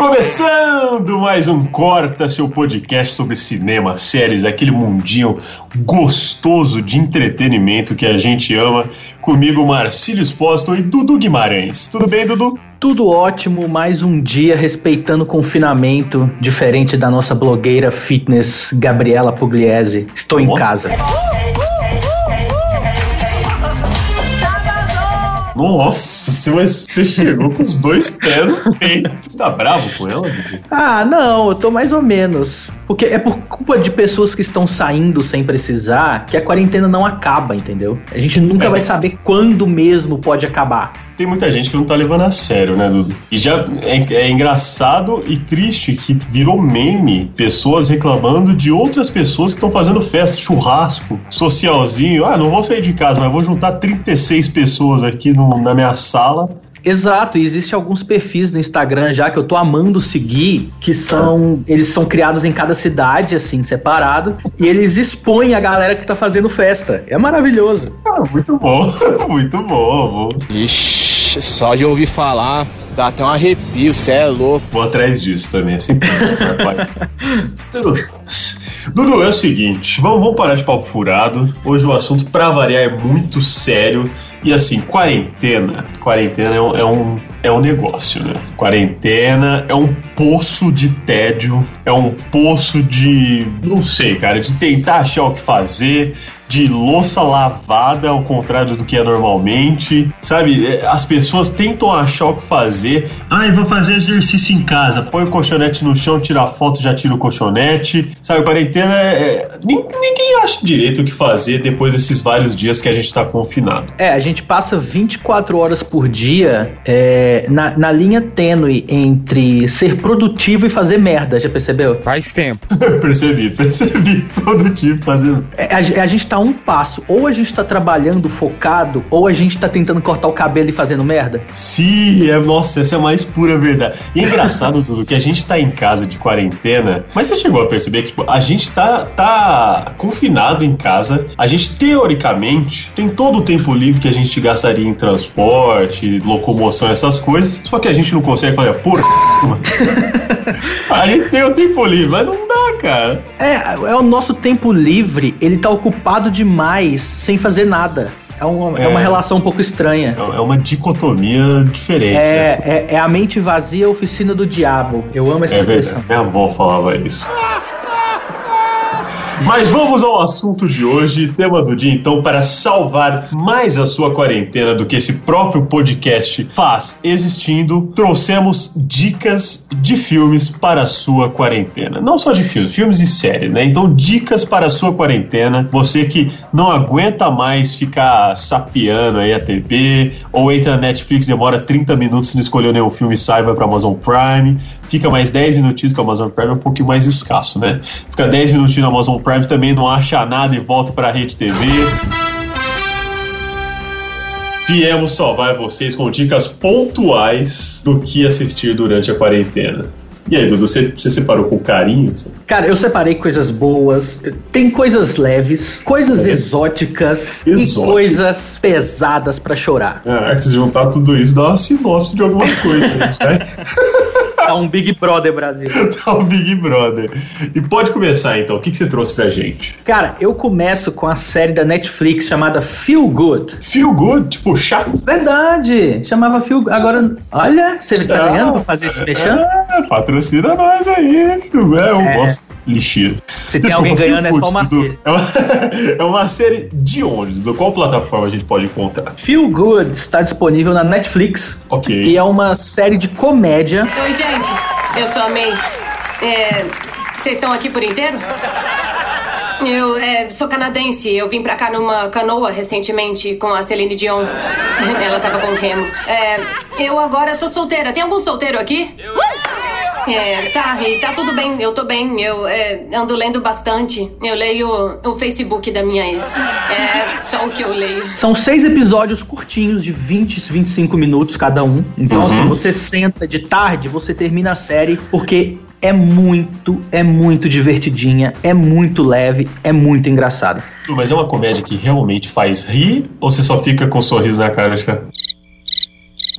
Começando mais um Corta, seu podcast sobre cinema, séries, aquele mundinho gostoso de entretenimento que a gente ama. Comigo, Marcílio Espósito e Dudu Guimarães. Tudo bem, Dudu? Tudo ótimo, mais um dia respeitando o confinamento, diferente da nossa blogueira fitness Gabriela Pugliese. Estou Nossa. em casa. Nossa, se você chegou com os dois pés no peito. Você tá bravo com ela, Dudu? Ah, não, eu tô mais ou menos. Porque é por culpa de pessoas que estão saindo sem precisar que a quarentena não acaba, entendeu? A gente nunca É. vai saber quando mesmo pode acabar. Tem muita gente que não tá levando a sério, né, Dudu? E já é, é engraçado e triste que virou meme pessoas reclamando de outras pessoas que estão fazendo festa, churrasco, socialzinho. Ah, não vou sair de casa, mas vou juntar 36 pessoas aqui no- na minha sala. Exato, e existe alguns perfis no Instagram já que eu tô amando seguir, que são. Eles são criados em cada cidade, assim, separado, e eles expõem a galera que tá fazendo festa. É maravilhoso. Ah, muito bom, muito bom. Vou, Só de ouvir falar, dá até um arrepio, cê é louco. vou atrás disso também, assim. Dudu, é o seguinte, vamos, vamos parar de papo furado. Hoje o assunto, pra variar, é muito sério. E assim, quarentena. Quarentena é um, é um, é um negócio, né? Quarentena é um poço de tédio, é um poço de. não sei, cara, de tentar achar o que fazer, de louça lavada, ao contrário do que é normalmente. Sabe? É, As pessoas tentam achar o que fazer. Ai, vou fazer exercício em casa. Põe o colchonete no chão, tira a foto, já tira o colchonete. Sabe, quarentena é. é- nin- Ninguém acha direito o que fazer depois desses vários dias que a gente tá confinado. É, a gente passa 24 horas por dia é, na, na linha tênue entre ser produtivo e fazer merda, já percebeu? Faz tempo. percebi, percebi. Produtivo fazendo. É, a, a gente tá um passo, ou a gente tá trabalhando focado, ou a gente tá tentando cortar o cabelo e fazendo merda. Sim, é, nossa, essa é a mais pura verdade. E é engraçado, Dudu, que a gente tá em casa de quarentena, mas você chegou a perceber que tipo, a gente tá, tá confinado em casa, a gente teoricamente tem todo o tempo livre que a gente gastaria em transporte, locomoção, essas coisas, só que a gente não consegue fazer por A gente tem o tempo livre, mas não dá, cara. É, é o nosso tempo livre, ele tá ocupado demais sem fazer nada. É uma, é. É. uma relação um pouco estranha. É é uma dicotomia diferente. né? É, é, é a mente vazia, a oficina do diabo. Eu amo essa É expressão. verdade, minha avó falava isso. Mas vamos ao assunto de hoje, tema do dia, então, para salvar mais a sua quarentena do que esse próprio podcast faz existindo, trouxemos dicas de filmes para a sua quarentena. Não só de filmes, filmes e séries, né? Então, dicas para a sua quarentena. Você que não aguenta mais ficar sapeando aí a TV, ou entra na Netflix, demora 30 minutos não escolheu nenhum filme, sai, vai para Amazon Prime, fica mais 10 minutinhos, que o Amazon Prime é um pouquinho mais escasso, né? Fica 10 minutinhos no Amazon Prime, também não acha nada e volta para a Rede TV. Viemos salvar vocês com dicas pontuais do que assistir durante a quarentena. E aí, Dudu, você, você separou com carinho? Cara, eu separei coisas boas, tem coisas leves, coisas É. exóticas e coisas pesadas pra chorar. Ah, se juntar tudo isso, dá uma sinopse de alguma coisa, né? Tá um Big Brother Brasil. Tá o Big Brother. E pode começar então, o que, que você trouxe pra gente? Cara, eu começo com a série da Netflix chamada Feel Good. Feel good, tipo, chato. Verdade, chamava Feel Good. Agora, olha, você tá Ah, ganhando pra fazer esse mexão? É, patrocina nós aí, filho. É, eu É. gosto de lixeira. Se tem alguém ganhando, é só uma série. É uma, é uma série de onde? Do qual plataforma a gente pode encontrar? Feel Good está disponível na Netflix Ok. e é uma série de comédia. Oi, gente. Eu sou a May. É, Vocês estão aqui por inteiro? Eu é, sou canadense. Eu vim pra cá numa canoa recentemente com a Celine Dion. Ela tava com remo. É, eu agora tô solteira. Tem algum solteiro aqui? É, tá, e tá tudo bem, eu tô bem. Eu é, ando lendo bastante. Eu leio o Facebook da minha ex. É só o que eu leio. São seis episódios curtinhos, de 20, 25 minutos cada um. Então, Uhum. assim, você senta de tarde, você termina a série, porque é muito, é muito divertidinha, é muito leve, é muito engraçado. Mas é uma comédia que realmente faz rir ou você só fica com um sorriso na cara? Tipo,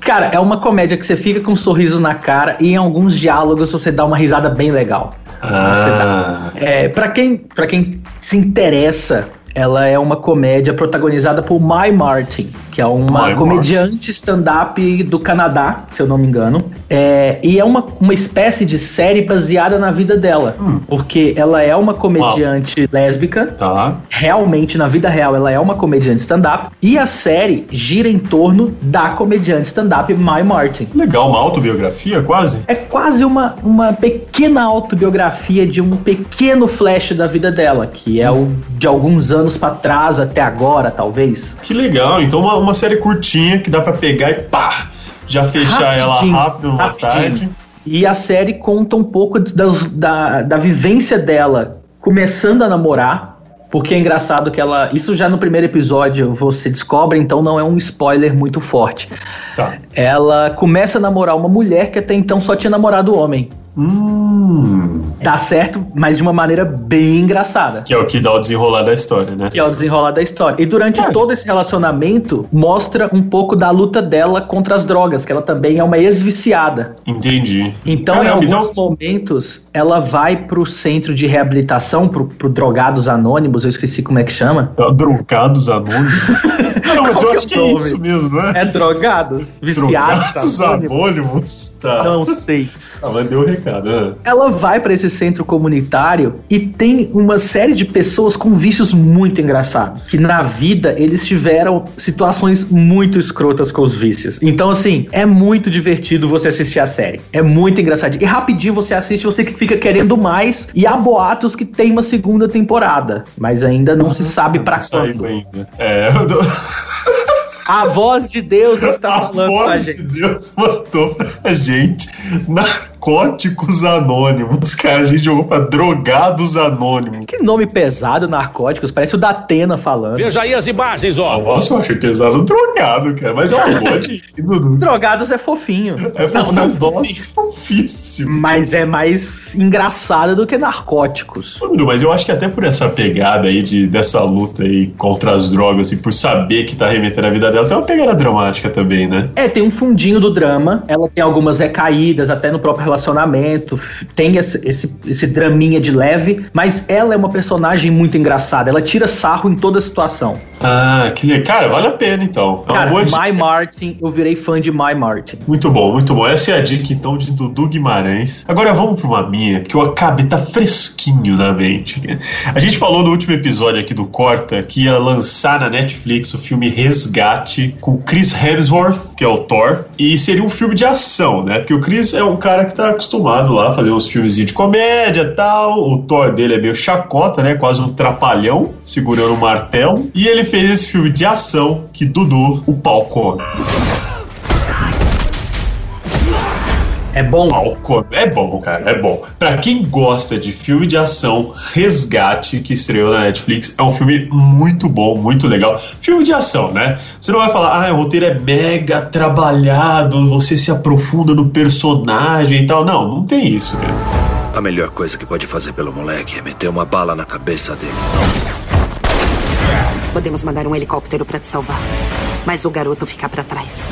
Cara, é uma comédia que você fica com um sorriso na cara e em alguns diálogos você dá uma risada bem legal. ah, É, para quem, pra quem se interessa, ela é uma comédia protagonizada por Mai Martin, que é uma Mai comediante stand-up do Canadá, se eu não me engano. É, e é uma, uma espécie de série baseada na vida dela, porque ela é uma comediante lésbica, tá. realmente na vida real ela é uma comediante stand-up, e a série gira em torno da comediante stand-up Mai Martin. Legal, uma autobiografia quase? É quase uma, uma pequena autobiografia de um pequeno flash da vida dela, que é o de alguns anos pra trás até agora, talvez. Que legal, então uma, uma série curtinha que dá pra pegar e pá! Já fechar ela Rapidinho, rápido numa tarde. E a série conta um pouco das- da, da vivência dela começando a namorar. Porque é engraçado que ela. Isso já no primeiro episódio você descobre, então não é um spoiler muito forte. Tá. Ela começa a namorar uma mulher que até então só tinha namorado homem. Hum. Dá certo, mas de uma maneira bem engraçada. Que é o que dá o desenrolar da história, né? Que é o desenrolar da história. E durante todo esse relacionamento, mostra um pouco da luta dela contra as drogas, que ela também é uma ex-viciada. Entendi. Então, Caramba, em alguns então- momentos, ela vai pro centro de reabilitação, pro, pro Drogados Anônimos, eu esqueci como é que chama. Drogados anônimos. Não, mas eu é acho que é nome? isso mesmo, não é? É Drogados? Viciados Drogados Anônimos? anônimos? Tá. Não sei. Ah, mas deu o recado. né? Ela vai pra esse centro comunitário e tem uma série de pessoas com vícios muito engraçados. Que na vida eles tiveram situações muito escrotas com os vícios. Então, assim, é muito divertido você assistir a série. É muito engraçado. E rapidinho você assiste, você que fica querendo mais. E há boatos que tem uma segunda temporada. Mas ainda não se sabe pra Saiu quando. ainda. É, eu dou... A voz de Deus está a falando com a voz de gente. Deus mandou pra gente narcóticos anônimos. Cara, a gente jogou pra drogados anônimos. Que nome pesado, narcóticos. Parece o da Atena falando. Veja aí as imagens, ó. Nossa, eu achei pesado drogado, cara. Mas é uma boa de Dudu. Drogados é fofinho. É não, não, nossa, fofíssimo. Mas é mais engraçado do que narcóticos. Mas eu acho que até por essa pegada aí de, dessa luta aí contra as drogas e por saber que tá remetendo a vida dela, tem uma pegada dramática também, né? É, tem um fundinho do drama. Ela tem algumas recaídas, até no próprio relacionamento. Tem esse, esse, esse draminha de leve. Mas ela é uma personagem muito engraçada. Ela tira sarro em toda situação. Ah, que Cara, vale a pena então. É Cara. My Martin, eu virei fã de My Martin. Muito bom, muito bom. Essa é a dica então de Dudu Guimarães. Agora vamos para uma minha, que eu acabei, tá fresquinho na mente. A gente falou no último episódio aqui do Corta que ia lançar na Netflix o filme Resgate com Chris Hemsworth, que é o Thor, e seria um filme de ação, né? Porque o Chris é um cara que tá acostumado lá a fazer uns filmes de comédia tal. O Thor dele é meio chacota, né? Quase um trapalhão segurando um martelo. E ele fez esse filme de ação que Dudu, o pau come. É bom. Álcool. É bom, cara, é bom. Pra quem gosta de filme de ação, Resgate, que estreou na Netflix, é um filme muito bom, muito legal. Filme de ação, né? Você não vai falar, ah, o roteiro é mega trabalhado, você se aprofunda no personagem e tal. Não, não tem isso, cara. A melhor coisa que pode fazer pelo moleque é meter uma bala na cabeça dele. Podemos mandar um helicóptero pra te salvar. Mas o garoto ficar pra trás.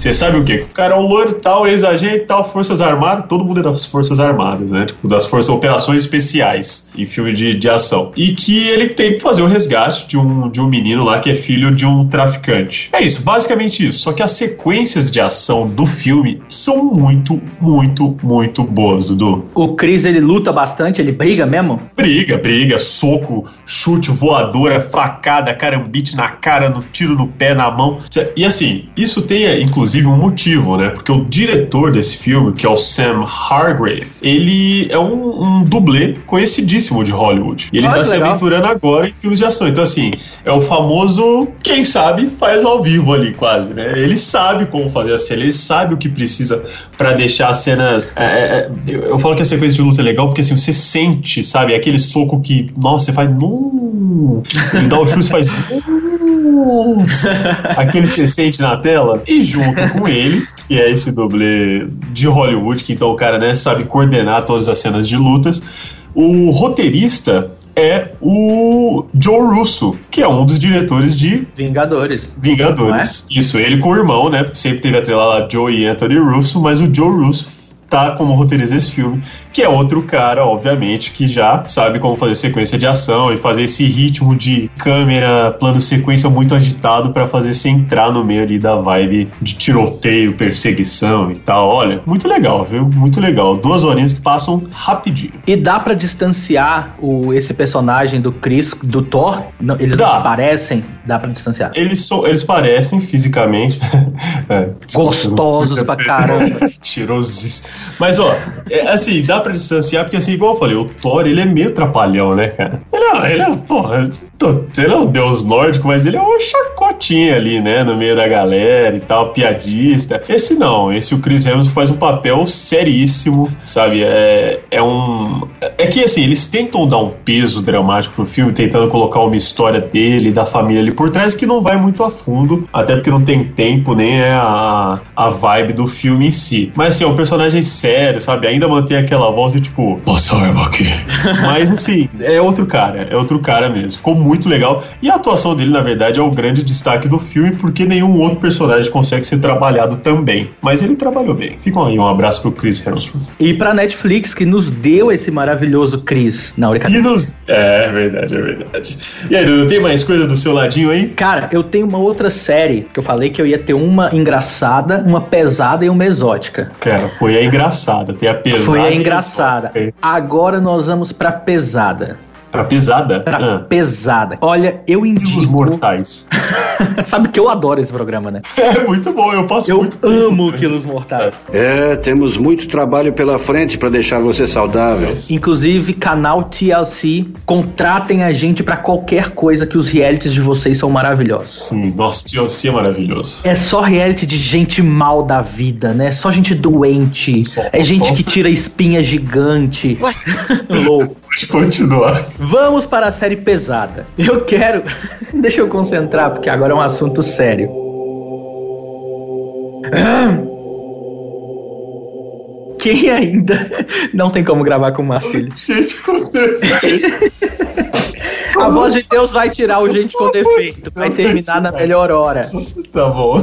Você sabe o quê? O cara é um loiro tal, ex-agente tal, Forças Armadas, todo mundo é das Forças Armadas, né? Tipo, das Forças Operações Especiais em filme de, de ação. E que ele tem que fazer o resgate de um, de um menino lá que é filho de um traficante. É isso, basicamente isso. Só que as sequências de ação do filme são muito, muito, muito boas, Dudu. O Chris, ele luta bastante, ele briga mesmo? Briga, briga, soco, chute, voadora, facada, carambite na cara, no tiro no pé, na mão. E assim, isso tem, inclusive, inclusive, um motivo, né? Porque o diretor desse filme, que é o Sam Hargrave, ele é um, um dublê conhecidíssimo de Hollywood. E ele Olha tá se legal. aventurando agora em filmes de ação. Então, assim, é o famoso, quem sabe, faz ao vivo ali, quase, né? Ele sabe como fazer a cena, ele sabe o que precisa pra deixar as cenas. é, é, é, eu, eu falo que a sequência de luta é legal porque, assim, você sente, sabe? Aquele soco que, nossa, você faz. Ele dá o chute e faz. Aquele que você sente na tela. E junto com ele, que é esse dublê de Hollywood, que então o cara, né, sabe coordenar todas as cenas de lutas. O roteirista é o Joe Russo, que é um dos diretores de Vingadores. Vingadores. Isso, ele com o irmão, né? Sempre teve atrelado a Joe e Anthony Russo, mas o Joe Russo tá como roteirista desse filme, que é outro cara, obviamente, que já sabe como fazer sequência de ação e fazer esse ritmo de câmera, plano sequência muito agitado pra fazer você entrar no meio ali da vibe de tiroteio, perseguição e tal. Olha, muito legal, viu? Muito legal. Duas horinhas que passam rapidinho. E dá pra distanciar o, esse personagem do Chris, do Thor? Não, eles não Dá. se parecem? Dá pra distanciar. Eles, são, eles parecem fisicamente é, Gostosos pra caramba. Cheirosos. Mas, ó, é, assim, dá pra distanciar, porque, assim, igual eu falei, o Thor, ele é meio trapalhão, né, cara? Ele é, ele é porra, ele é um deus nórdico, mas ele é um chacotinha ali, né, no meio da galera e tal, piadista. Esse não, esse o Chris Hemsworth faz um papel seríssimo, sabe? É, é um... É que, assim, eles tentam dar um peso dramático pro filme, tentando colocar uma história dele, da família ali por trás, que não vai muito a fundo, até porque não tem tempo, nem é a, a vibe do filme em si. Mas, assim, é um personagem sério, sabe? Ainda mantém aquela voz de tipo, passa a arma aqui. Mas, assim, é outro cara, é outro cara mesmo. Ficou muito legal. E a atuação dele, na verdade, é o grande destaque do filme, porque nenhum outro personagem consegue ser trabalhado tão bem. Mas ele trabalhou bem. Fica aí um abraço pro Chris Hemsworth. E pra Netflix, que nos deu esse maravilhoso Chris. Não, E brincadeira. nos... É, é verdade, é verdade. E aí, Dudu, tem mais coisa do seu ladinho aí? Cara, eu tenho uma outra série que eu falei que eu ia ter uma engraçada, uma pesada e uma exótica. Cara, foi a engraçada. Tem a pesada. Foi a engraçada. Agora nós vamos pra pesada. Pra pesada? Pra Ah. pesada. Olha, eu Os indico. mortais. Sabe que eu adoro esse programa, né? É muito bom, eu passo Eu muito tempo amo. Quilos Mortais. É, temos muito trabalho pela frente para deixar você saudável. Inclusive, canal TLC, contratem a gente pra qualquer coisa que os realities de vocês são maravilhosos. Sim, nossa, TLC é maravilhoso. É só reality de gente mal da vida, né? Só gente doente. Só- é gente só- que tira espinha gigante. Louco. Pode continuar. Vamos para a série pesada. Eu quero. Deixa eu concentrar, porque agora é um assunto sério. Quem ainda não tem como gravar com o Marcílio? Gente, acontece. A voz de Deus vai tirar o gente com defeito. Vai terminar na melhor hora. Tá bom.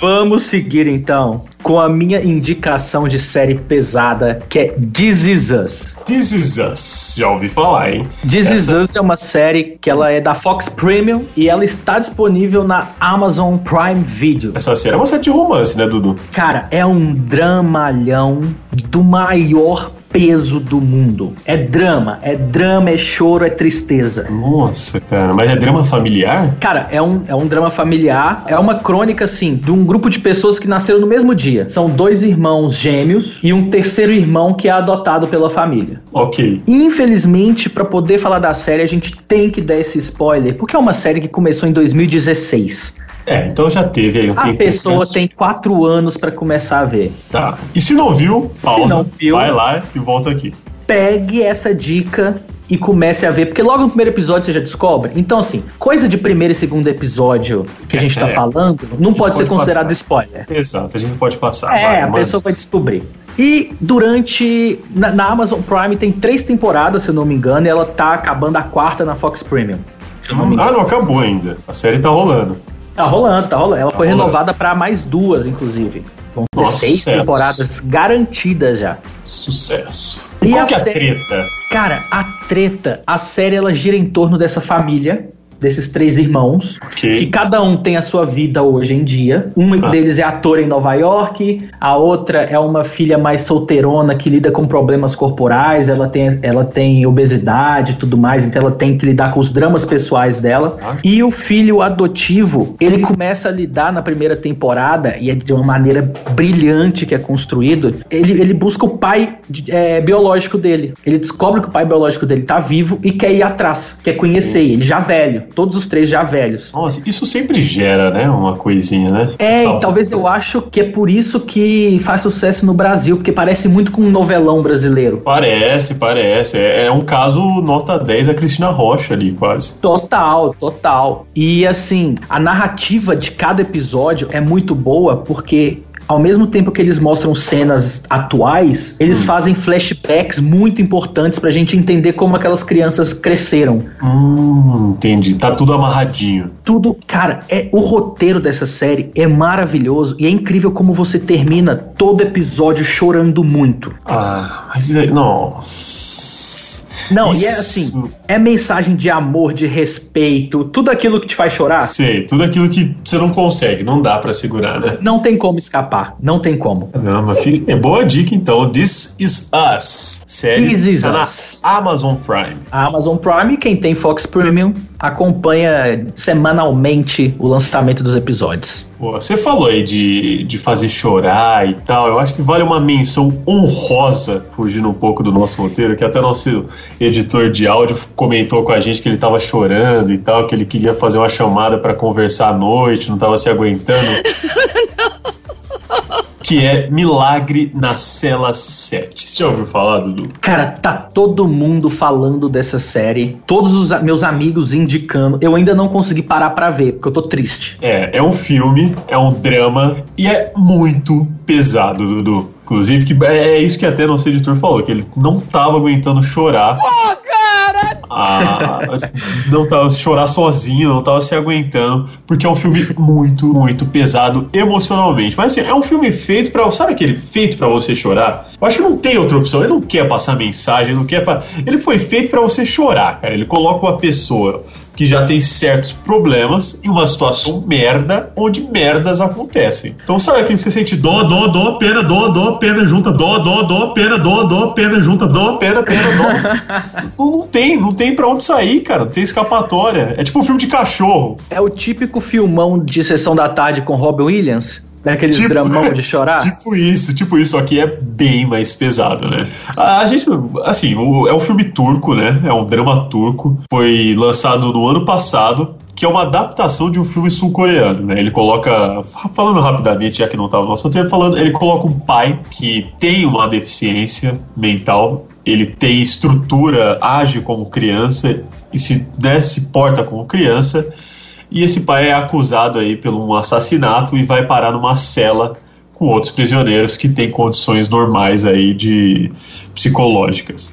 Vamos seguir então com a minha indicação de série pesada, que é This Is Us. This is Us. Já ouvi falar, hein? This Is Essa- Us é uma série que ela é da Fox Premium e ela está disponível na Amazon Prime Video. Essa série é uma série de romance, né, Dudu? Cara, é um dramalhão do maior peso do mundo. É drama, é drama, é choro, é tristeza. Nossa, cara. Mas é drama familiar? Cara, é um, é um drama familiar, é uma crônica, assim, de um grupo de pessoas que nasceram no mesmo dia. São dois irmãos gêmeos e um terceiro irmão que é adotado pela família. Ok. Infelizmente, pra poder falar da série, a gente tem que dar esse spoiler, porque é uma série que começou em 2016. É, então já teve aí um A pessoa tem quatro anos pra começar a ver. Tá. E se não viu, pausa, não viu- vai lá e volta aqui. Pegue essa dica e comece a ver, porque logo no primeiro episódio você já descobre. Então, assim, coisa de primeiro e segundo episódio que a gente tá É. falando, não pode, ser pode considerado passar. spoiler. Exato, a gente pode passar. É, vai, a pessoa vai descobrir. E durante. Na, na Amazon Prime tem três temporadas, se eu não me engano, e ela tá acabando a quarta na Fox Premium. Não. Ah, não acabou ainda. A série tá rolando. Tá rolando, tá rolando. Ela Tá foi rolando. renovada pra mais duas, inclusive. Vão ter Nossa, seis sucesso. temporadas garantidas já. Sucesso. E qual a que é a série? treta? Cara, a treta, a série ela gira em torno dessa família desses três irmãos, Ok. que cada um tem a sua vida hoje em dia. Um Ah. deles é ator em Nova York, a outra é uma filha mais solteirona que lida com problemas corporais, ela tem, ela tem obesidade e tudo mais, então ela tem que lidar com os dramas pessoais dela. Ah. E o filho adotivo, ele começa a lidar na primeira temporada, e é de uma maneira brilhante que é construído, ele, ele busca o pai é, biológico dele. Ele descobre que o pai biológico dele tá vivo e quer ir atrás, quer conhecer ele, já velho. Todos os três já velhos. Nossa, isso sempre gera, né? Uma coisinha, né? É, e talvez eu acho que é por isso que faz sucesso no Brasil, porque parece muito com um novelão brasileiro. Parece, parece. É, é um caso nota 10 a Cristina Rocha ali, quase. Total, total. E assim, a narrativa de cada episódio é muito boa porque. Ao mesmo tempo que eles mostram cenas atuais, eles fazem flashbacks muito importantes pra gente entender como aquelas crianças cresceram. Hum, entendi. Tá tudo amarradinho. Tudo, cara, é o roteiro dessa série é maravilhoso e é incrível como você termina todo episódio chorando muito. Ah, mas. é- Nossa. Não, e é Isso. assim, é mensagem de amor, de respeito, tudo aquilo que te faz chorar. Sei, tudo aquilo que você não consegue, não dá pra segurar, né? Não tem como escapar, não tem como. Caramba, fica... é boa dica então. This Is Us. Série This Is tá na Us. Amazon Prime. A Amazon Prime, quem tem Fox Premium, acompanha semanalmente o lançamento dos episódios. Pô, você falou aí de, de fazer chorar e tal. Eu acho que vale uma menção honrosa, fugindo um pouco do nosso roteiro, que até nosso editor de áudio comentou com a gente que ele tava chorando e tal, que ele queria fazer uma chamada pra conversar à noite, não tava se aguentando. que é Milagre na Cela 7. Você já ouviu falar, Dudu? Cara, tá todo mundo falando dessa série, todos os meus amigos indicando. Eu ainda não consegui parar pra ver, porque eu tô triste. É, é um filme, é um drama e é muito pesado, Dudu. Inclusive, que é isso que até nosso editor falou, que ele não tava aguentando chorar. Pô, cara! Não tava chorar sozinho, não tava se aguentando, porque é um filme muito, muito pesado emocionalmente. Mas assim, é um filme feito pra. Sabe aquele feito pra você chorar? Eu acho que não tem outra opção. Ele não quer passar mensagem, não quer. pa- Ele foi feito pra você chorar, cara. Ele coloca uma pessoa que já tem certos problemas em uma situação merda, onde merdas acontecem. Então sabe que você sente dó, dó, dó, pena, dó, dó, pena, junta, dó, dó, dó, pena, dó, dó, pena, junta, dó, pena, pena, dó. não, não tem, não tem pra onde sair, cara. Não tem escapatória. É tipo um filme de cachorro. É o típico filmão de sessão da tarde com Robin Williams, daqueles Tipo- dramão de chorar. Tipo isso, tipo isso, aqui é bem mais pesado, né? A gente, assim, o- é um filme turco, né? É um drama turco. Foi lançado no ano passado. Que é uma adaptação de um filme sul-coreano, né? Ele coloca. Falando rapidamente, já que não tá no nosso roteiro, falando, ele coloca um pai que tem uma deficiência mental, ele tem estrutura, age como criança e se, né, porta como criança. E esse pai é acusado aí pelo um assassinato e vai parar numa cela com outros prisioneiros que têm condições normais aí de psicológicas.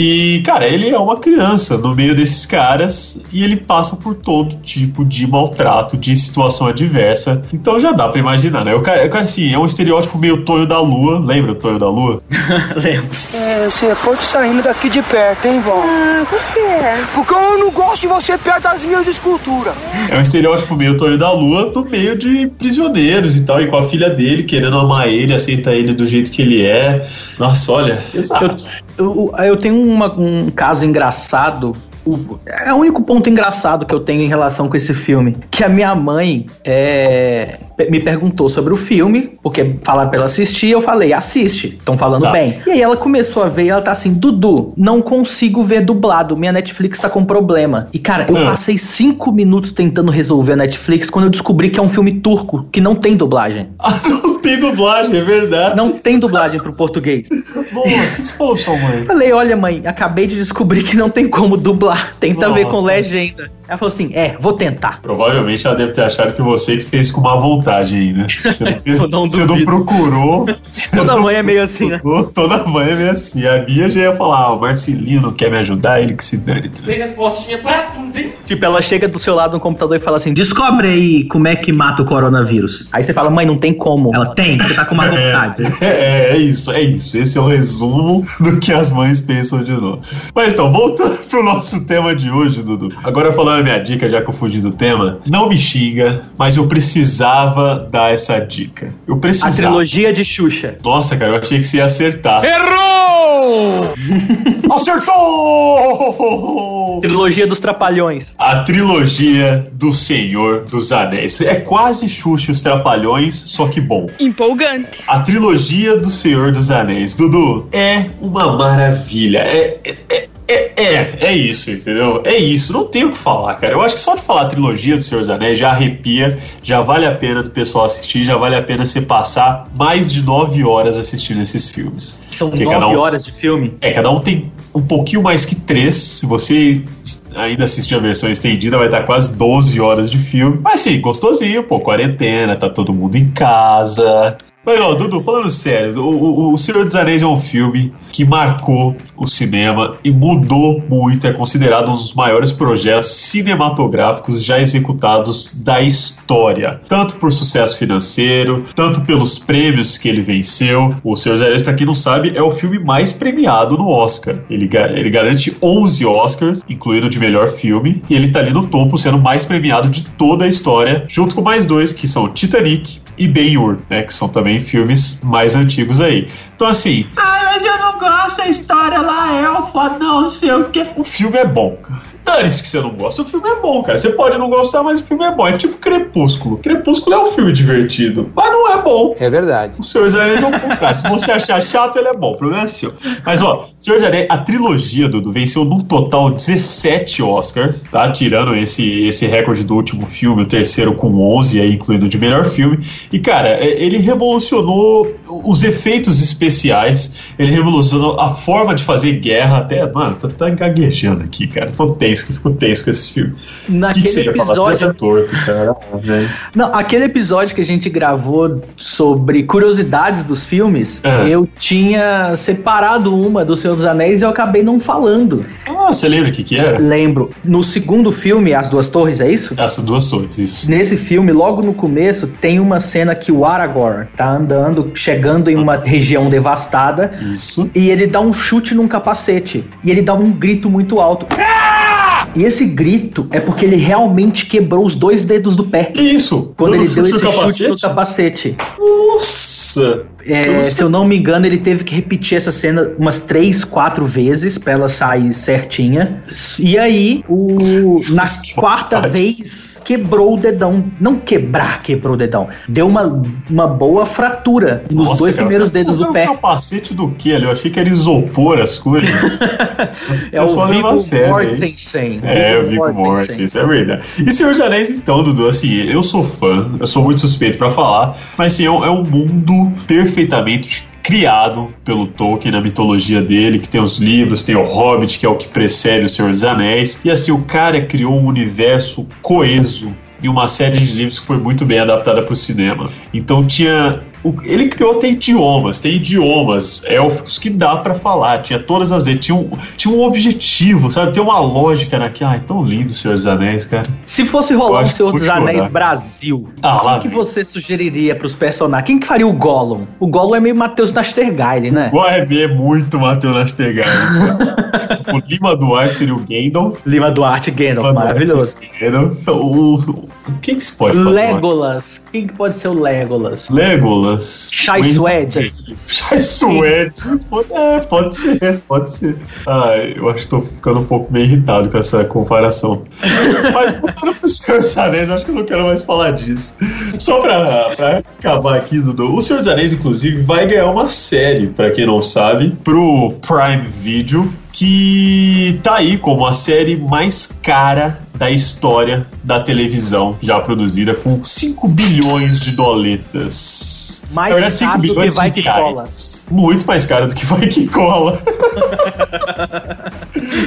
E, cara, ele é uma criança no meio desses caras e ele passa por todo tipo de maltrato, de situação adversa. Então já dá pra imaginar, né? O cara, o cara assim, é um estereótipo meio Tonho da Lua. Lembra o Tonho da Lua? Lembro. É, você pode saindo daqui de perto, hein, Val? Ah, por quê? Porque eu não gosto de você perto das minhas esculturas. É um estereótipo meio Tonho da Lua no meio de prisioneiros e tal, e com a filha dele querendo amar ele, aceitar ele do jeito que ele é. Nossa, olha, exato. Eu, eu tenho uma- um caso engraçado. O- É o único ponto engraçado que eu tenho em relação com esse filme. Que a minha mãe é, me perguntou sobre o filme, porque falaram pra ela assistir, eu falei, assiste, estão falando Tá. bem. E aí ela começou a ver e ela tá assim, Dudu, não consigo ver dublado, minha Netflix tá com problema. E cara, eu Ah. passei cinco minutos tentando resolver a Netflix quando eu descobri que é um filme turco, que não tem dublagem. Ah, não tem dublagem, é verdade. Não tem dublagem pro português. Nossa, o que você falou, sua mãe? Falei, olha, mãe, acabei de descobrir que não tem como dublar. Tenta Nossa. ver com legenda. Ela falou assim: é, vou tentar. Provavelmente ela deve ter achado que você que fez com má vontade aí, né? Você não, fez- não você não procurou. você Toda não mãe é meio assim, né? Toda mãe é meio assim. A Bia já ia falar: ah, o Marcelino quer me ajudar, ele que se dane. Tem respostinha pra tudo, hein? Tipo, ela chega do seu lado no computador e fala assim: descobre aí como é que mata o coronavírus. Aí você fala, mãe, não tem como. Ela tem, você tá com má vontade. É, é isso, é isso. Esse é o resumo do que as mães pensam de novo. Mas então, voltando pro nosso tema de hoje, Dudu. Agora falando a minha dica, já que eu fugi do tema, não me xinga, mas eu precisava dar essa dica. Eu precisava. A trilogia de Xuxa. Nossa, cara, eu achei que você ia acertar. Errou! Acertou! Trilogia dos Trapalhões. A trilogia do Senhor dos Anéis. É quase Xuxa e os Trapalhões, só que bom. Empolgante. A trilogia do Senhor dos Anéis. Dudu, é uma maravilha. É, é, é, é, é isso, entendeu? É isso, não tem o que falar, cara. Eu acho que só de falar a trilogia do Senhor dos Anéis já arrepia, já vale a pena do pessoal assistir, já vale a pena você passar mais de nove horas assistindo esses filmes. São Porque nove um- horas de filme. É, cada um tem um pouquinho mais que três. Se você ainda assistir a versão estendida, vai estar quase 12 horas de filme. Mas sim, gostosinho, pô, quarentena, tá todo mundo em casa. Mas, ó, Dudu, falando sério, o, o, o Senhor dos Anéis é um filme que marcou o cinema e mudou muito. É considerado um dos maiores projetos cinematográficos já executados da história. Tanto por sucesso financeiro, tanto pelos prêmios que ele venceu. O Senhor dos Anéis, pra quem não sabe, é o filme mais premiado no Oscar. Ele, ele garante 11 Oscars, incluindo de melhor filme, e ele tá ali no topo, sendo o mais premiado de toda a história, junto com mais dois, que são Titanic e Ben-Hur, né, que são também filmes mais antigos aí. Então, assim, Ai, mas eu não gosto, a história lá, elfa, não, não sei o que. o filme é bom, cara. Dane-se que você não gosta, o filme é bom, cara. Você pode não gostar, mas o filme é bom. É tipo Crepúsculo. Crepúsculo é um filme divertido, mas não é bom. É verdade. O Senhor dos Anéis é um. Se você achar chato, ele é bom. O problema é seu. Mas, ó, Senhor dos Anéis, a trilogia, Dudu, venceu num total 17 Oscars, tá? Tirando esse, esse recorde do último filme, o terceiro com 11, aí, incluindo de melhor filme. E, cara, é- ele revolucionou os efeitos especiais, ele revolucionou a forma de fazer guerra. Até, mano, tô, tá gaguejando aqui, cara. Tô tenso, que eu fico tenso com esse filme. Que, Naquele que falar? episódio. Tá torto, cara. Ah. Não, aquele episódio que a gente gravou sobre curiosidades dos filmes, É. eu tinha separado uma do Senhor dos Anéis e eu acabei não falando. Ah, você lembra o que que era? Lembro, no segundo filme, As Duas Torres, é isso? Essas duas torres, isso. Nesse filme, logo no começo, tem uma cena que o Aragorn tá andando, chegando em uma região devastada, Isso. e ele dá um chute num capacete. E ele dá um grito muito alto. E esse grito é porque ele realmente quebrou os dois dedos do pé. Isso. Quando ele deu esse no chute no capacete. Nossa! É, se eu não me engano, ele teve que repetir essa cena umas três, quatro vezes pra ela sair certinha. E aí, o, na quarta vez, quebrou o dedão. Não quebrar, quebrou o dedão. Deu uma, uma boa fratura nos Nossa, dois cara, primeiros dedos do pé. colocaram capacete do que ali? Eu achei que era isopor as coisas. É o Pessoal leva Viggo? Mortensen. É, o Viggo Mortensen. É verdade. E Senhor dos Anéis, então, Dudu, assim, eu sou fã, eu sou muito suspeito pra falar, mas assim, é um, é um mundo perfeitamente criado pelo Tolkien na mitologia dele, que tem os livros, tem o Hobbit, que é o que precede o Senhor dos Anéis, e assim, o cara criou um universo coeso e uma série de livros que foi muito bem adaptada para o cinema. Então tinha. O- Ele criou até idiomas, tem idiomas élficos que dá para falar. Tinha todas as. Tinha um, tinha um objetivo, sabe? Tem uma lógica naquilo. Ai, tão lindo, Senhor dos Anéis, cara. Se fosse rolar um que Senhor dos chorar. Anéis Brasil, Ah, lá que você sugeriria pros personagens? Quem que faria o Gollum? O Gollum é meio Matheus Nastergaile, né? O é muito Matheus Nastegar. o Lima Duarte seria o Gandalf. Lima Duarte Gandalf, Lima Duarte maravilhoso. seria o Gandalf. O, o, quem que se pode fazer? Legolas. Quem que pode ser o Legolas? Legolas. Chai Wayne Suede. Chai Suede. É, pode ser, pode ser. Ah, eu acho que tô ficando um pouco meio irritado com essa comparação. Mas voltando pro Senhor dos Anéis, acho que eu não quero mais falar disso. Só pra, pra acabar aqui, Dudu. O Senhor dos Anéis, inclusive, vai ganhar uma série, pra quem não sabe, pro Prime Video, que tá aí como a série mais cara da história da televisão já produzida, com 5 bilhões de doletas. Mais 5 caro do bilhões que Vai Que reais. Cola. Muito mais caro do que vai que cola.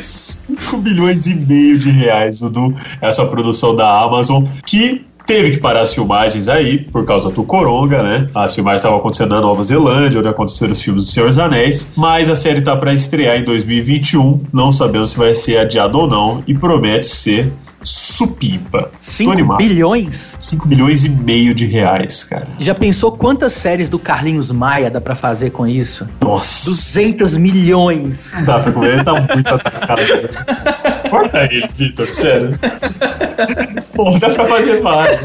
5 bilhões e meio de reais, Dudu, essa produção da Amazon, que teve que parar as filmagens aí, por causa do Coronga, né? As filmagens estavam acontecendo na Nova Zelândia, onde aconteceram os filmes do Senhor dos Anéis, mas a série tá para estrear em 2021, não sabemos se vai ser adiada ou não, e promete ser Supipa. 5 bilhões? 5 bilhões e meio de reais, cara. Já pensou quantas séries do Carlinhos Maia dá pra fazer com isso? Nossa. 200 milhões. Comer, ele tá muito atacado. Corta ele, Vitor, sério. Pô, dá pra fazer várias.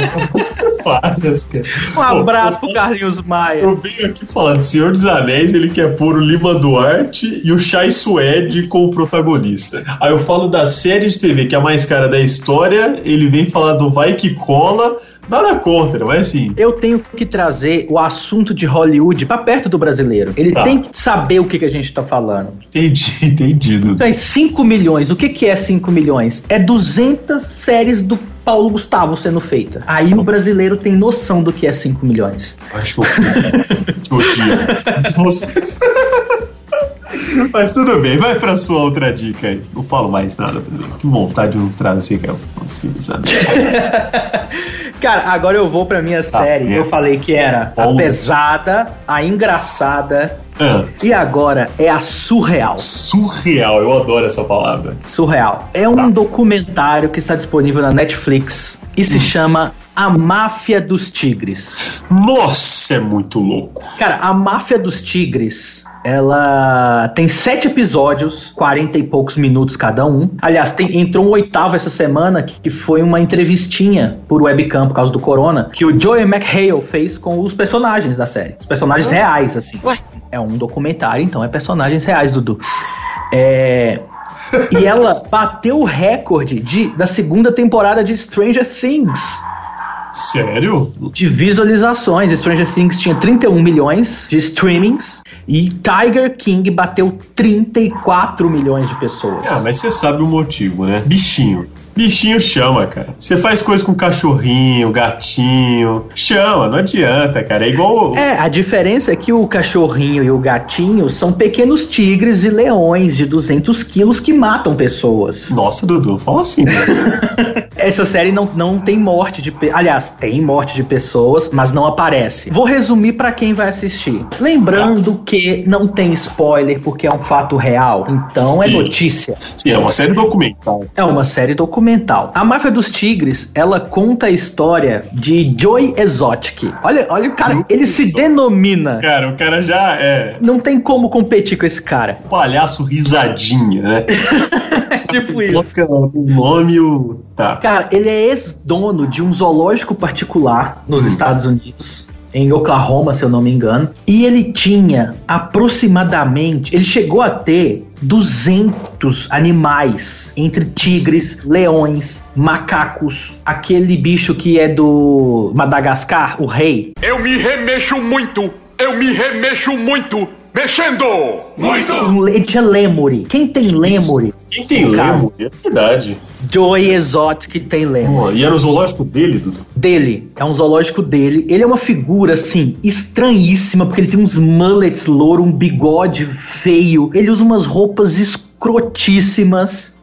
várias, cara. Um abraço Pô, pro Carlinhos Maia. Eu venho aqui falando, Senhor dos Anéis, ele quer pôr o Lima Duarte e o Chai Suede como protagonista. Aí eu falo da série de TV, que é a mais cara da história, ele vem falar do Vai Que Cola, Nada contra, mas assim. Eu tenho que trazer o assunto de Hollywood pra perto do brasileiro. Ele tá. tem que saber o que, que a gente tá falando. Entendi, entendido. Então, 5 milhões. O que, que é 5 milhões? É 200 séries do Paulo Gustavo sendo feita. Aí o brasileiro tem noção do que é 5 milhões. Acho que eu. Você. Mas tudo bem, vai pra sua outra dica aí. Não falo mais nada também. Que vontade de não trazer, cara. Assim, cara, agora eu vou pra minha tá, série. É. Eu falei que era a pesada, a engraçada, ah. E agora é a surreal. Surreal, eu adoro essa palavra. Surreal. É um tá. documentário que está disponível na Netflix e se hum. chama A Máfia dos Tigres. Nossa, é muito louco. Cara, A Máfia dos Tigres ela tem sete episódios, 40 e poucos minutos cada um. Aliás, tem, entrou um oitavo essa semana, que, que, foi uma entrevistinha por webcam por causa do corona, que o Joey McHale fez com os personagens da série. Os personagens reais, assim. Ué? É um documentário, então é personagens reais, Dudu. É. e ela bateu o recorde de, da segunda temporada de Stranger Things. Sério? De visualizações. Stranger Things tinha 31 milhões de streamings e Tiger King bateu 34 milhões de pessoas. Ah, mas você sabe o motivo, né? Bichinho. Bichinho chama, cara. Você faz coisa com cachorrinho, gatinho. Chama, não adianta, cara. É igual. É, a diferença é que o cachorrinho e o gatinho são pequenos tigres e leões de 200 quilos que matam pessoas. Nossa, Dudu, fala assim. Né? Essa série não, não tem morte de. Aliás, tem morte de pessoas, mas não aparece. Vou resumir para quem vai assistir. Lembrando que não tem spoiler, porque é um fato real. Então é notícia. Sim, é uma série documental. É uma série documental documental. A Máfia dos Tigres, ela conta a história de Joy Exotic. Olha, olha o cara, Joy ele Exotic. se denomina. Cara, o cara já é. Não tem como competir com esse cara. Palhaço risadinha, né? tipo isso. O nome o. Tá. Cara, ele é ex-dono de um zoológico particular nos hum. Estados Unidos em Oklahoma, se eu não me engano. E ele tinha aproximadamente, ele chegou a ter 200 animais, entre tigres, leões, macacos, aquele bicho que é do Madagascar, o rei. Eu me remexo muito, eu me remexo muito. Mexendo! Muito! Ele tinha lemuri. Quem tem lemuri? Quem tem lemuri? É verdade. Joey Exotic tem lemuri. Oh, e era o zoológico dele, Dudu? Dele. É um zoológico dele. Ele é uma figura, assim, estranhíssima, porque ele tem uns mullets louro, um bigode feio. Ele usa umas roupas escrotíssimas.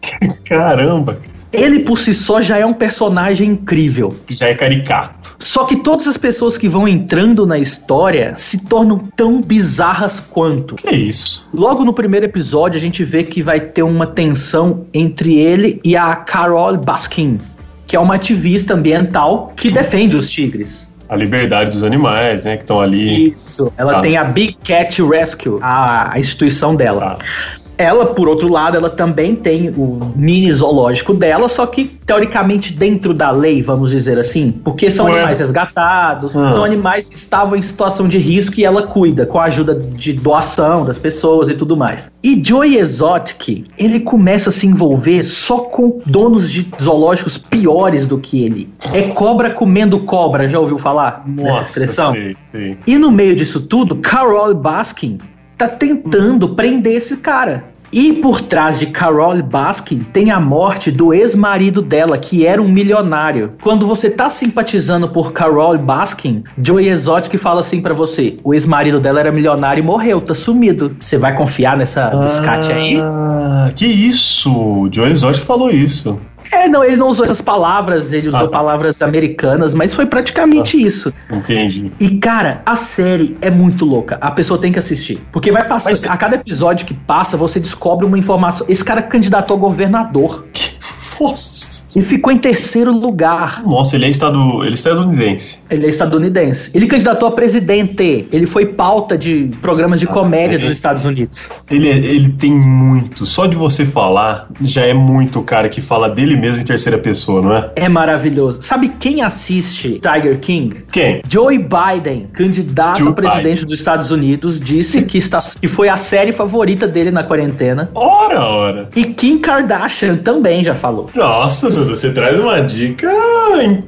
Caramba! Ele por si só já é um personagem incrível. Já é caricato. Só que todas as pessoas que vão entrando na história se tornam tão bizarras quanto. Que isso? Logo no primeiro episódio, a gente vê que vai ter uma tensão entre ele e a Carol Baskin, que é uma ativista ambiental que defende os tigres a liberdade dos animais, né? Que estão ali. Isso. Ela ah. tem a Big Cat Rescue, a, a instituição dela. Ah. Ela, por outro lado, ela também tem o mini zoológico dela, só que teoricamente dentro da lei, vamos dizer assim, porque são Ué. animais resgatados, ah. são animais que estavam em situação de risco e ela cuida com a ajuda de doação das pessoas e tudo mais. E Joey Exotic, ele começa a se envolver só com donos de zoológicos piores do que ele. É cobra comendo cobra, já ouviu falar Nossa, nessa expressão? Sim, sim. E no meio disso tudo, Carol Baskin tá tentando prender esse cara. E por trás de Carol Baskin tem a morte do ex-marido dela, que era um milionário. Quando você tá simpatizando por Carol Baskin, Joey Exotic fala assim para você: o ex-marido dela era milionário e morreu, tá sumido. Você vai confiar nessa biscate aí? Ah, que isso! Joey Exotic falou isso. É, não, ele não usou essas palavras, ele usou ah, tá. palavras americanas, mas foi praticamente ah, isso. Entendi. E, cara, a série é muito louca. A pessoa tem que assistir. Porque vai passar. Mas... A cada episódio que passa, você descobre uma informação. Esse cara candidatou a governador. Nossa. E ficou em terceiro lugar. Nossa, ele é, estado, ele é estadunidense. Ele é estadunidense. Ele candidatou a presidente. Ele foi pauta de programas de comédia dos Estados Unidos. Ele, é- ele tem muito. Só de você falar, já é muito o cara que fala dele mesmo em terceira pessoa, não é? É maravilhoso. Sabe quem assiste Tiger King? Quem? Joe Biden, candidato Joe a presidente dos Estados Unidos, disse que, está, que foi a série favorita dele na quarentena. Ora, ora. E Kim Kardashian também já falou. Nossa, Dudu, você traz uma dica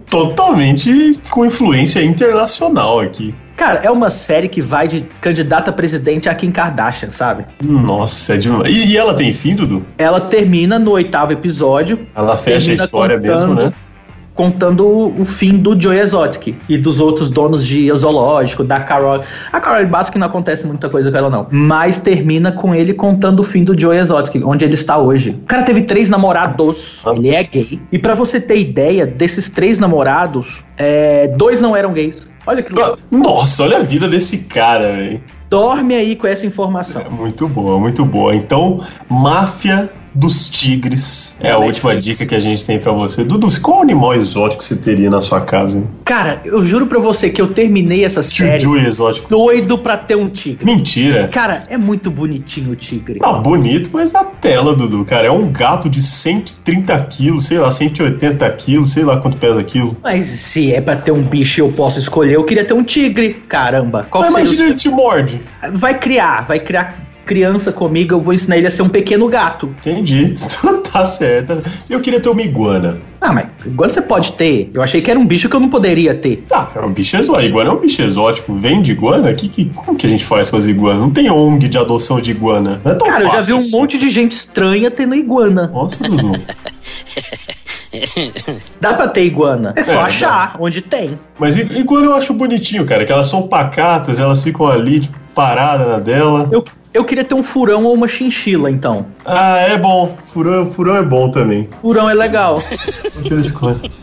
totalmente com influência internacional aqui. Cara, é uma série que vai de candidata a presidente a Kim Kardashian, sabe? Nossa, é demais. E, e ela tem fim, Dudu? Ela termina no oitavo episódio. Ela fecha a história mesmo, né? Contando o fim do Joe Exotic e dos outros donos de zoológico, da Carol. A Carol Baskin não acontece muita coisa com ela, não. Mas termina com ele contando o fim do Joe Exotic, onde ele está hoje. O cara teve três namorados, ele é gay. E pra você ter ideia, desses três namorados, é, dois não eram gays. Olha que louco. Nossa, olha a vida desse cara, velho. Dorme aí com essa informação. Muito boa, muito boa. Então, Máfia dos Tigres é a última dica que a gente tem pra você. Dudu, qual animal exótico você teria na sua casa? hein? Cara, eu juro pra você que eu terminei essa série Juju exótico. doido pra ter um tigre. Mentira. Cara, é muito bonitinho o tigre. Ah, bonito, mas na tela, Dudu, cara. É um gato de 130 quilos, sei lá, 180 quilos, sei lá quanto pesa aquilo. Mas se é pra ter um bicho e eu posso escolher, eu queria ter um tigre. Caramba. Qual Mas seria imagina ele te morde. o... Vai criar, vai criar criança comigo, eu vou ensinar ele a ser um pequeno gato. Entendi. tá certo. Eu queria ter uma iguana. Ah, mas iguana você pode ter. Eu achei que era um bicho que eu não poderia ter. Tá, é um bicho exótico. Iguana é um bicho exótico. Vem de iguana? Que, que, como que a gente faz com as iguanas? Não tem ONG de adoção de iguana. Não é tão Cara, eu já vi fácil um assim. monte de gente estranha tendo iguana. Nossa, Dudu. Dá pra ter iguana. É só É, achar onde tem. Mas iguana eu acho bonitinho, cara. Que elas são pacatas, elas ficam ali, tipo, paradas na dela. Eu, eu queria ter um furão ou uma chinchila, então. Ah, é bom. Furão, furão é bom também. Furão é legal.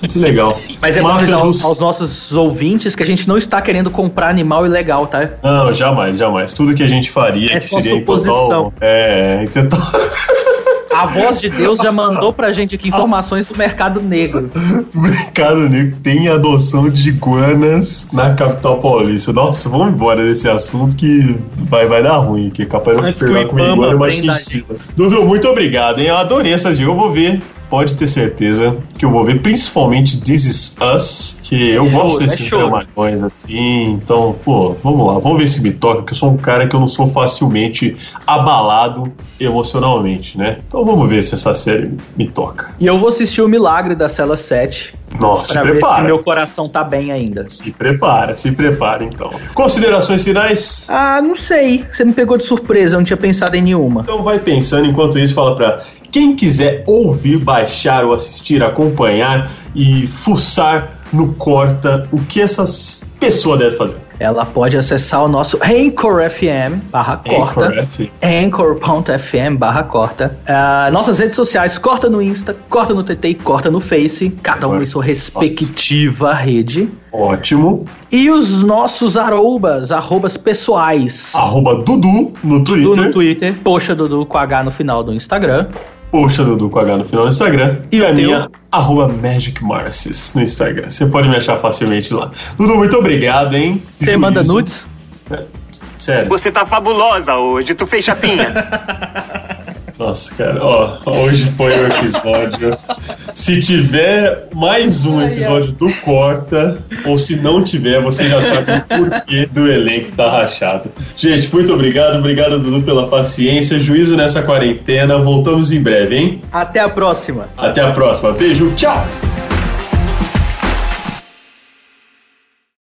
Muito legal. Mas é bom dos- aos nossos ouvintes que a gente não está querendo comprar animal ilegal, tá? Não, jamais, jamais. Tudo que a gente faria É que seria em suposição. total. É, em total. A voz de Deus já mandou pra gente aqui informações do mercado negro. O mercado negro tem adoção de iguanas na capital paulista. Nossa, vamos embora desse assunto que vai, vai dar ruim, que é capaz de pegar o com uma Ibama iguana e uma. Dudu, muito obrigado, hein? Eu adorei essa dica. Eu vou ver. Pode ter certeza que eu vou ver, principalmente This Is Us, que eu Choro, gosto é desses choro. dramalhões assim. Então, pô, vamos lá, vamos ver se me toca, porque eu sou um cara que eu não sou facilmente abalado emocionalmente, né? Então vamos ver se essa série me toca. E eu vou assistir o Milagre da Cela 7 Nossa, pra se ver se prepara. meu coração tá bem ainda. Se prepara, se prepara então. Considerações finais? Ah, não sei. Você me pegou de surpresa, eu não tinha pensado em nenhuma. Então vai pensando, enquanto isso, fala pra quem quiser ouvir, baixar ou assistir, acompanhar e fuçar no Corta, o que essas pessoas devem fazer? Ela pode acessar o nosso Anchor FM barra corta. Anchor FM. Anchor.fm barra corta. Ah, nossas redes sociais, corta no Insta, corta no TT e corta no Face. Cada um em sua respectiva rede. Ótimo. E os nossos arrobas, arrobas pessoais. Arroba Dudu no Dudu Twitter. no Twitter, poxa Dudu com H no final do Instagram. Poxa, Dudu com H no final do Instagram. E, a minha, arroba Magic Marcis no Instagram. Você pode me achar facilmente lá. Dudu, muito obrigado, hein? Você manda nudes? Sério. Você tá fabulosa hoje, tu fez chapinha. Nossa, cara, ó, hoje foi o episódio. Se tiver mais um episódio do Corta, ou se não tiver, você já sabe o porquê do elenco tá rachado. Gente, muito obrigado, obrigado, Dudu, pela paciência. Juízo nessa quarentena. Voltamos em breve, hein? Até a próxima. Até a próxima. Beijo, tchau!